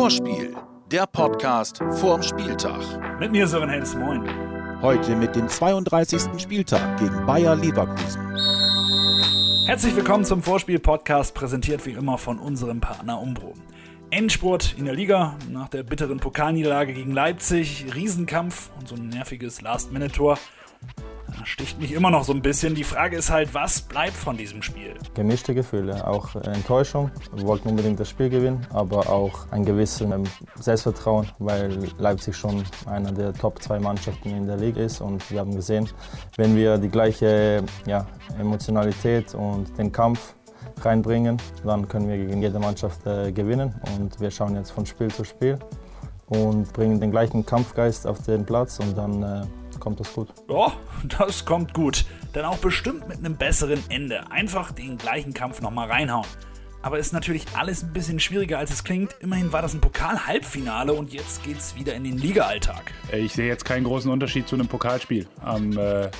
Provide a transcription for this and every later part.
Vorspiel, der Podcast vorm Spieltag. Mit mir Sören Hens, moin. Heute mit dem 32. Spieltag gegen Bayer Leverkusen. Herzlich willkommen zum Vorspiel-Podcast, präsentiert wie immer von unserem Partner Umbro. Endspurt in der Liga nach der bitteren Pokalniederlage gegen Leipzig, Riesenkampf und so ein nerviges Last-Minute-Tor sticht mich immer noch so ein bisschen. Die Frage ist halt, was bleibt von diesem Spiel? Gemischte Gefühle, auch Enttäuschung. Wir wollten unbedingt das Spiel gewinnen, aber auch ein gewisses Selbstvertrauen, weil Leipzig schon einer der Top 2 Mannschaften in der Liga ist. Und wir haben gesehen, wenn wir die gleiche ja, Emotionalität und den Kampf reinbringen, dann können wir gegen jede Mannschaft äh, gewinnen. Und wir schauen jetzt von Spiel zu Spiel und bringen den gleichen Kampfgeist auf den Platz und dann äh, kommt das gut. Ja, das kommt gut. Dann auch bestimmt mit einem besseren Ende. Einfach den gleichen Kampf nochmal reinhauen. Aber ist natürlich alles ein bisschen schwieriger, als es klingt. Immerhin war das ein Pokal-Halbfinale und jetzt geht's wieder in den Liga-Alltag. Ich sehe jetzt keinen großen Unterschied zu einem Pokalspiel am, äh,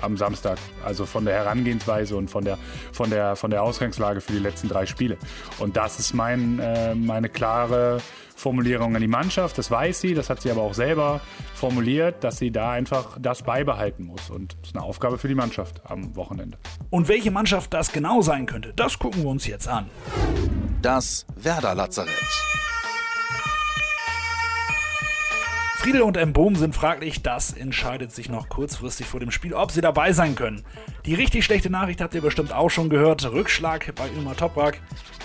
am Samstag. Also von der Herangehensweise und von der, von, der, von der Ausgangslage für die letzten drei Spiele. Und das ist mein, äh, meine klare Formulierung an die Mannschaft. Das weiß sie, das hat sie aber auch selber formuliert, dass sie da einfach das beibehalten muss. Und das ist eine Aufgabe für die Mannschaft am Wochenende. Und welche Mannschaft das genau sein könnte, das gucken wir uns jetzt an. Das Werder Friedel und Bohm sind fraglich, das entscheidet sich noch kurzfristig vor dem Spiel, ob sie dabei sein können. Die richtig schlechte Nachricht habt ihr bestimmt auch schon gehört, Rückschlag bei Ömer Toprak.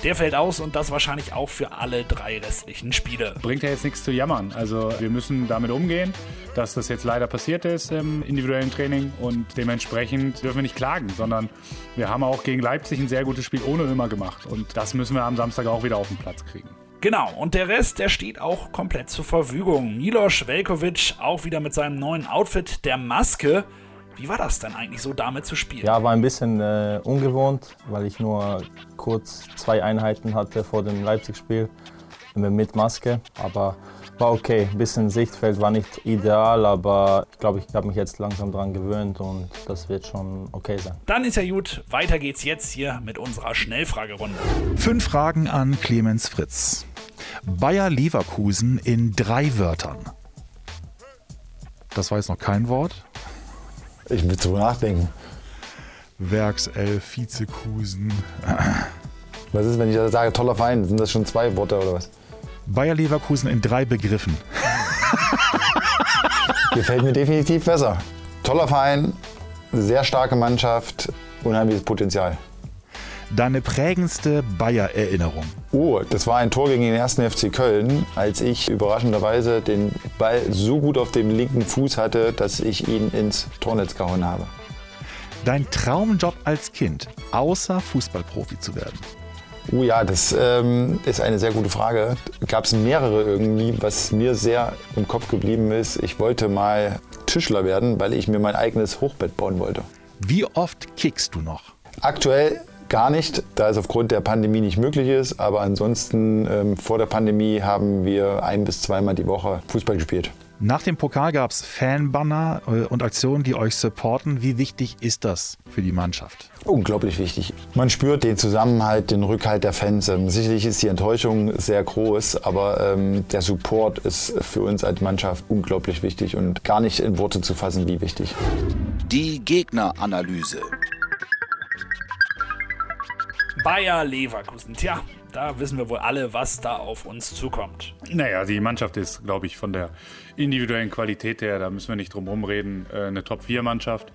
Der fällt aus und das wahrscheinlich auch für alle drei restlichen Spiele. Bringt ja jetzt nichts zu jammern. Also wir müssen damit umgehen, dass das jetzt leider passiert ist im individuellen Training und dementsprechend dürfen wir nicht klagen, sondern wir haben auch gegen Leipzig ein sehr gutes Spiel ohne Ömer gemacht und das müssen wir am Samstag auch wieder auf den Platz kriegen. Genau, und der Rest, der steht auch komplett zur Verfügung. Milos Velkovic auch wieder mit seinem neuen Outfit der Maske. Wie war das denn eigentlich so damit zu spielen? Ja, war ein bisschen äh, ungewohnt, weil ich nur kurz zwei Einheiten hatte vor dem Leipzig-Spiel mit Maske. Aber war okay. Ein bisschen Sichtfeld war nicht ideal, aber ich glaube, ich habe mich jetzt langsam daran gewöhnt und das wird schon okay sein. Dann ist ja gut. Weiter geht's jetzt hier mit unserer Schnellfragerunde. Fünf Fragen an Clemens Fritz. Bayer Leverkusen in drei Wörtern. Das war jetzt noch kein Wort. Ich will drüber nachdenken. Werkself, Vizekusen. Was ist, wenn ich sage, toller Verein? Sind das schon zwei Worte oder was? Bayer Leverkusen in drei Begriffen. Gefällt mir definitiv besser. Toller Verein, sehr starke Mannschaft, unheimliches Potenzial. Deine prägendste Bayer-Erinnerung? Oh, das war ein Tor gegen den ersten FC Köln, als ich überraschenderweise den Ball so gut auf dem linken Fuß hatte, dass ich ihn ins Tornetz gehauen habe. Dein Traumjob als Kind, außer Fußballprofi zu werden? Oh ja, das ähm, ist eine sehr gute Frage. Gab es mehrere irgendwie, was mir sehr im Kopf geblieben ist. Ich wollte mal Tischler werden, weil ich mir mein eigenes Hochbett bauen wollte. Wie oft kickst du noch? Aktuell gar nicht, da es aufgrund der Pandemie nicht möglich ist. Aber ansonsten ähm, vor der Pandemie haben wir ein bis zweimal die Woche Fußball gespielt. Nach dem Pokal gab es Fanbanner äh, und Aktionen, die euch supporten. Wie wichtig ist das für die Mannschaft? Unglaublich wichtig. Man spürt den Zusammenhalt, den Rückhalt der Fans. Ähm, sicherlich ist die Enttäuschung sehr groß, aber ähm, der Support ist für uns als Mannschaft unglaublich wichtig und gar nicht in Worte zu fassen, wie wichtig. Die Gegneranalyse. Bayer Leverkusen. Tja, da wissen wir wohl alle, was da auf uns zukommt. Naja, die Mannschaft ist, glaube ich, von der individuellen Qualität her, da müssen wir nicht drum herum reden, äh, eine Top-4-Mannschaft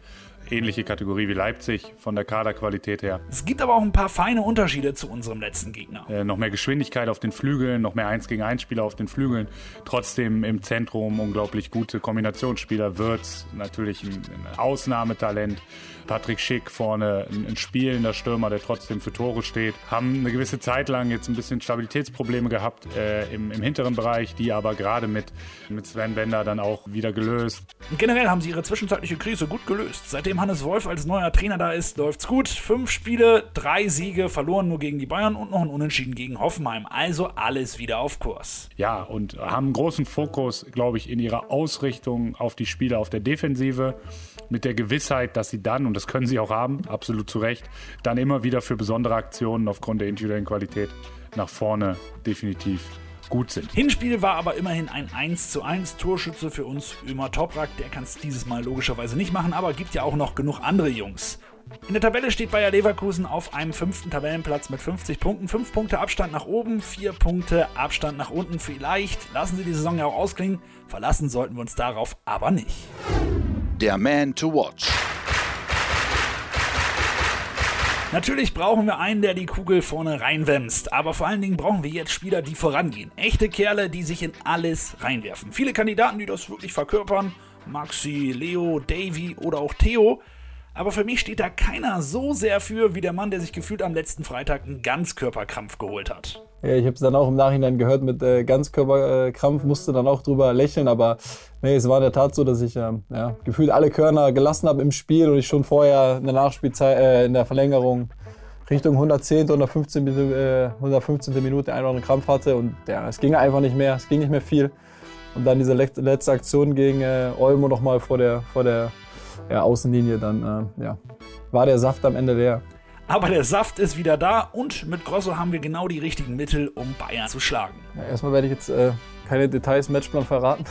ähnliche Kategorie wie Leipzig von der Kaderqualität her. Es gibt aber auch ein paar feine Unterschiede zu unserem letzten Gegner. Äh, noch mehr Geschwindigkeit auf den Flügeln, noch mehr 1 gegen 1 Spieler auf den Flügeln. Trotzdem im Zentrum unglaublich gute Kombinationsspieler. Wirtz natürlich ein, ein Ausnahmetalent. Patrick Schick vorne ein, ein spielender Stürmer, der trotzdem für Tore steht. Haben eine gewisse Zeit lang jetzt ein bisschen Stabilitätsprobleme gehabt äh, im, im hinteren Bereich, die aber gerade mit, mit Sven Bender dann auch wieder gelöst. generell haben sie ihre zwischenzeitliche Krise gut gelöst. Seitdem Hannes Wolf als neuer Trainer da ist, läuft's gut. Fünf Spiele, drei Siege, verloren nur gegen die Bayern und noch ein Unentschieden gegen Hoffenheim. Also alles wieder auf Kurs. Ja, und haben großen Fokus, glaube ich, in ihrer Ausrichtung auf die Spiele auf der Defensive. Mit der Gewissheit, dass sie dann, und das können sie auch haben, absolut zu Recht, dann immer wieder für besondere Aktionen aufgrund der individuellen Qualität nach vorne definitiv gut sind. Hinspiel war aber immerhin ein 1 zu 1 Torschütze für uns Ömer Toprak. Der kann es dieses Mal logischerweise nicht machen, aber gibt ja auch noch genug andere Jungs. In der Tabelle steht Bayer Leverkusen auf einem fünften Tabellenplatz mit 50 Punkten. 5 Punkte Abstand nach oben, 4 Punkte Abstand nach unten. Vielleicht lassen sie die Saison ja auch ausklingen. Verlassen sollten wir uns darauf aber nicht. Der Man to Watch. Natürlich brauchen wir einen, der die Kugel vorne reinwämst, aber vor allen Dingen brauchen wir jetzt Spieler, die vorangehen. Echte Kerle, die sich in alles reinwerfen. Viele Kandidaten, die das wirklich verkörpern. Maxi, Leo, Davy oder auch Theo. Aber für mich steht da keiner so sehr für wie der Mann, der sich gefühlt am letzten Freitag einen Ganzkörperkrampf geholt hat. Ja, ich habe es dann auch im Nachhinein gehört mit äh, Ganzkörperkrampf, musste dann auch drüber lächeln, aber nee, es war in der Tat so, dass ich äh, ja, gefühlt alle Körner gelassen habe im Spiel und ich schon vorher in der Nachspielzeit, äh, in der Verlängerung Richtung 110. 115. Äh, 115. Minute einen oder anderen Krampf hatte und ja, es ging einfach nicht mehr, es ging nicht mehr viel. Und dann diese letzte Aktion gegen äh, Olmo nochmal vor der, vor der ja, Außenlinie, dann äh, ja, war der Saft am Ende leer. Aber der Saft ist wieder da und mit Grosso haben wir genau die richtigen Mittel, um Bayern zu schlagen. Ja, erstmal werde ich jetzt äh, keine Details Matchplan verraten.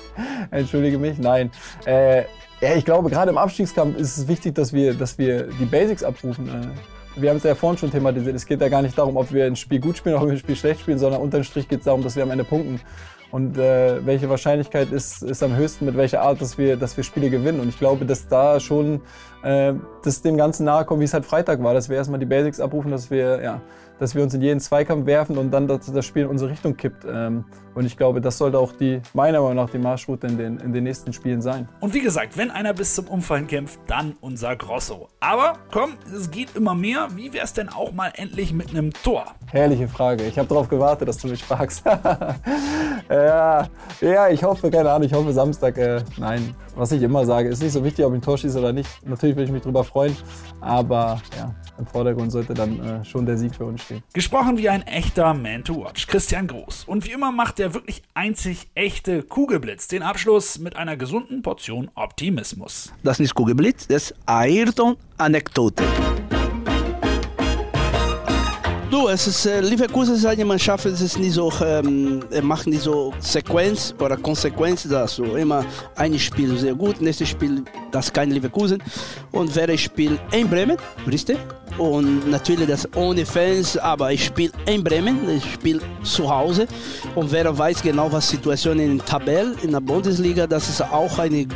Entschuldige mich, nein. Äh, ja, ich glaube, gerade im Abstiegskampf ist es wichtig, dass wir, dass wir die Basics abrufen. Äh, wir haben es ja vorhin schon thematisiert. Es geht ja gar nicht darum, ob wir ein Spiel gut spielen oder ob wir ein Spiel schlecht spielen, sondern unterm Strich geht es darum, dass wir am Ende punkten. Und äh, welche Wahrscheinlichkeit ist, ist am höchsten, mit welcher Art, dass wir, dass wir Spiele gewinnen. Und ich glaube, dass da schon äh, das dem Ganzen nahe kommt, wie es halt Freitag war, dass wir erstmal die Basics abrufen, dass wir, ja, dass wir uns in jeden Zweikampf werfen und dann dass das Spiel in unsere Richtung kippt. Ähm, und ich glaube, das sollte auch die, meiner Meinung nach die Marschroute in den, in den nächsten Spielen sein. Und wie gesagt, wenn einer bis zum Umfallen kämpft, dann unser Grosso. Aber komm, es geht immer mehr. Wie wäre es denn auch mal endlich mit einem Tor? Herrliche Frage. Ich habe darauf gewartet, dass du mich fragst. ja, ja, ich hoffe, keine Ahnung, ich hoffe Samstag. Äh, nein, was ich immer sage, ist nicht so wichtig, ob ich ein Tor schieße oder nicht. Natürlich würde ich mich darüber freuen, aber ja, im Vordergrund sollte dann äh, schon der Sieg für uns stehen. Gesprochen wie ein echter Man to Watch, Christian Groß. Und wie immer macht der wirklich einzig echte Kugelblitz den Abschluss mit einer gesunden Portion Optimismus. Das ist nicht Kugelblitz, das ist Ayrton-Anekdote. Du, es ist, äh, Leverkusen ist eine Mannschaft, es ist nicht so, ähm, macht nicht so Sequenz oder Konsequenz, dass so immer ein Spiel sehr gut, nächstes Spiel das kein Leverkusen und wäre Spiel in Bremen, richtig? Und natürlich das ohne Fans, aber ich spiele in Bremen, ich spiele zu Hause und wer weiß genau, was Situation in der Tabelle in der Bundesliga, das ist auch eine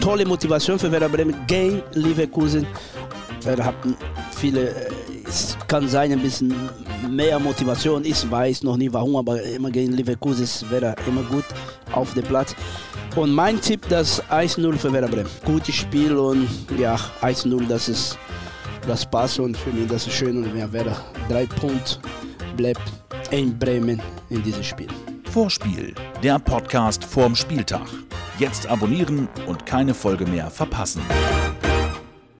tolle Motivation für Werder Bremen gegen Leverkusen. Wir haben viele, äh, es kann sein ein bisschen mehr Motivation. Ich weiß noch nie warum, aber immer gegen Leverkusen ist Werder immer gut auf dem Platz. Und mein Tipp, das 1-0 für Werder Bremen. Gutes Spiel und ja, 1-0, das ist das passt und für mich das ist schön und wir werden drei Punkte bleibt in Bremen in diesem Spiel. Vorspiel, der Podcast vorm Spieltag. Jetzt abonnieren und keine Folge mehr verpassen.